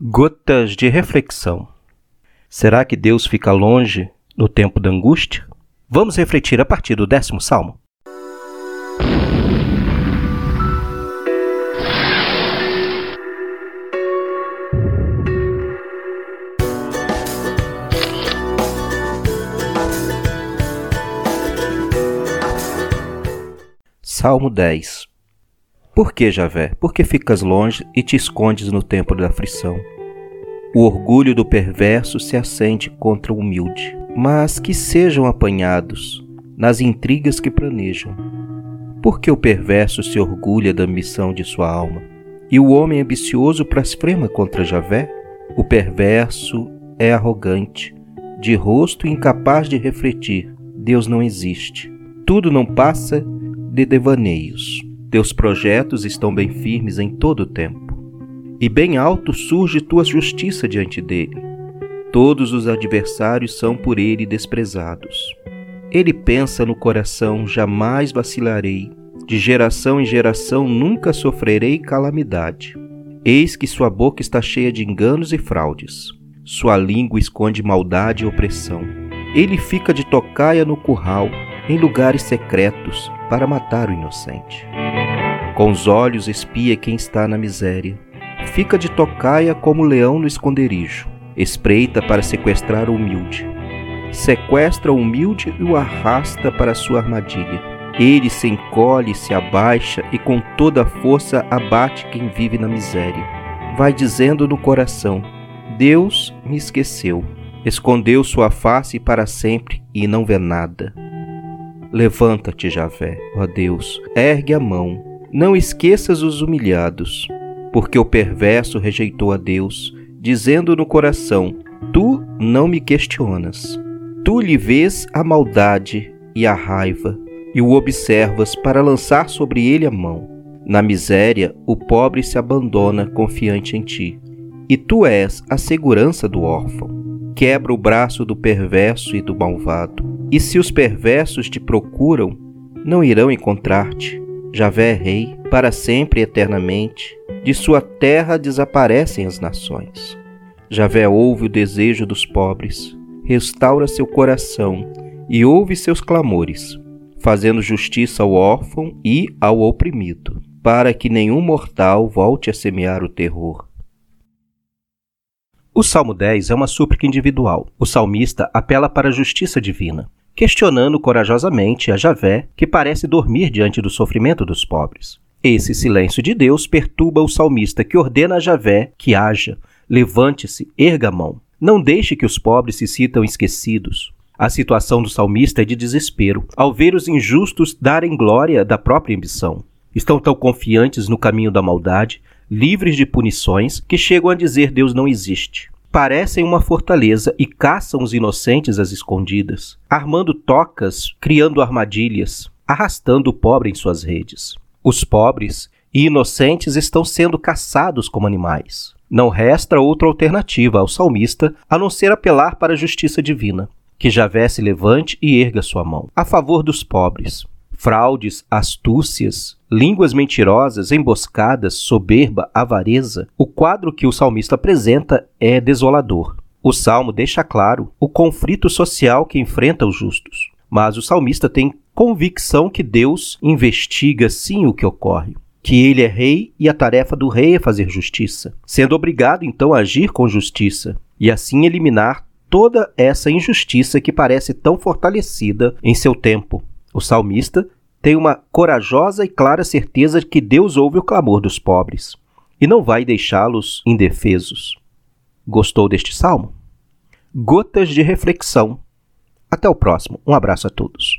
Gotas de reflexão. Será que Deus fica longe no tempo da angústia? Vamos refletir a partir do décimo salmo. Salmo 10 por que, Javé? Por que ficas longe e te escondes no tempo da aflição? O orgulho do perverso se assente contra o humilde, mas que sejam apanhados nas intrigas que planejam. Por que o perverso se orgulha da ambição de sua alma? E o homem ambicioso blasfema contra Javé? O perverso é arrogante, de rosto incapaz de refletir. Deus não existe. Tudo não passa de devaneios. Teus projetos estão bem firmes em todo o tempo, e bem alto surge tua justiça diante dele. Todos os adversários são por ele desprezados. Ele pensa no coração: jamais vacilarei, de geração em geração nunca sofrerei calamidade. Eis que sua boca está cheia de enganos e fraudes. Sua língua esconde maldade e opressão. Ele fica de tocaia no curral, em lugares secretos, para matar o inocente. Com os olhos espia quem está na miséria. Fica de tocaia como leão no esconderijo. Espreita para sequestrar o humilde. Sequestra o humilde e o arrasta para sua armadilha. Ele se encolhe, se abaixa e com toda a força abate quem vive na miséria. Vai dizendo no coração: Deus me esqueceu. Escondeu sua face para sempre e não vê nada. Levanta-te, Javé, ó Deus, ergue a mão, não esqueças os humilhados, porque o perverso rejeitou a Deus, dizendo no coração: Tu não me questionas. Tu lhe vês a maldade e a raiva, e o observas para lançar sobre ele a mão. Na miséria, o pobre se abandona confiante em ti, e tu és a segurança do órfão. Quebra o braço do perverso e do malvado, e se os perversos te procuram, não irão encontrar-te Javé é rei, para sempre e eternamente. De sua terra desaparecem as nações. Javé ouve o desejo dos pobres, restaura seu coração e ouve seus clamores, fazendo justiça ao órfão e ao oprimido, para que nenhum mortal volte a semear o terror. O Salmo 10 é uma súplica individual. O salmista apela para a justiça divina questionando corajosamente a Javé, que parece dormir diante do sofrimento dos pobres. Esse silêncio de Deus perturba o salmista, que ordena a Javé que haja, levante-se, erga a mão. Não deixe que os pobres se sintam esquecidos. A situação do salmista é de desespero, ao ver os injustos darem glória da própria ambição. Estão tão confiantes no caminho da maldade, livres de punições, que chegam a dizer Deus não existe parecem uma fortaleza e caçam os inocentes às escondidas, armando tocas, criando armadilhas, arrastando o pobre em suas redes. Os pobres e inocentes estão sendo caçados como animais. Não resta outra alternativa ao salmista a não ser apelar para a justiça divina. Que Javé se levante e erga sua mão a favor dos pobres, fraudes, astúcias, línguas mentirosas, emboscadas, soberba, avareza, o quadro que o salmista apresenta é desolador. O salmo deixa claro o conflito social que enfrenta os justos. Mas o salmista tem convicção que Deus investiga sim o que ocorre, que ele é rei e a tarefa do rei é fazer justiça, sendo obrigado então a agir com justiça e assim eliminar toda essa injustiça que parece tão fortalecida em seu tempo. O salmista tem uma corajosa e clara certeza de que Deus ouve o clamor dos pobres e não vai deixá-los indefesos. Gostou deste salmo? Gotas de reflexão. Até o próximo. Um abraço a todos.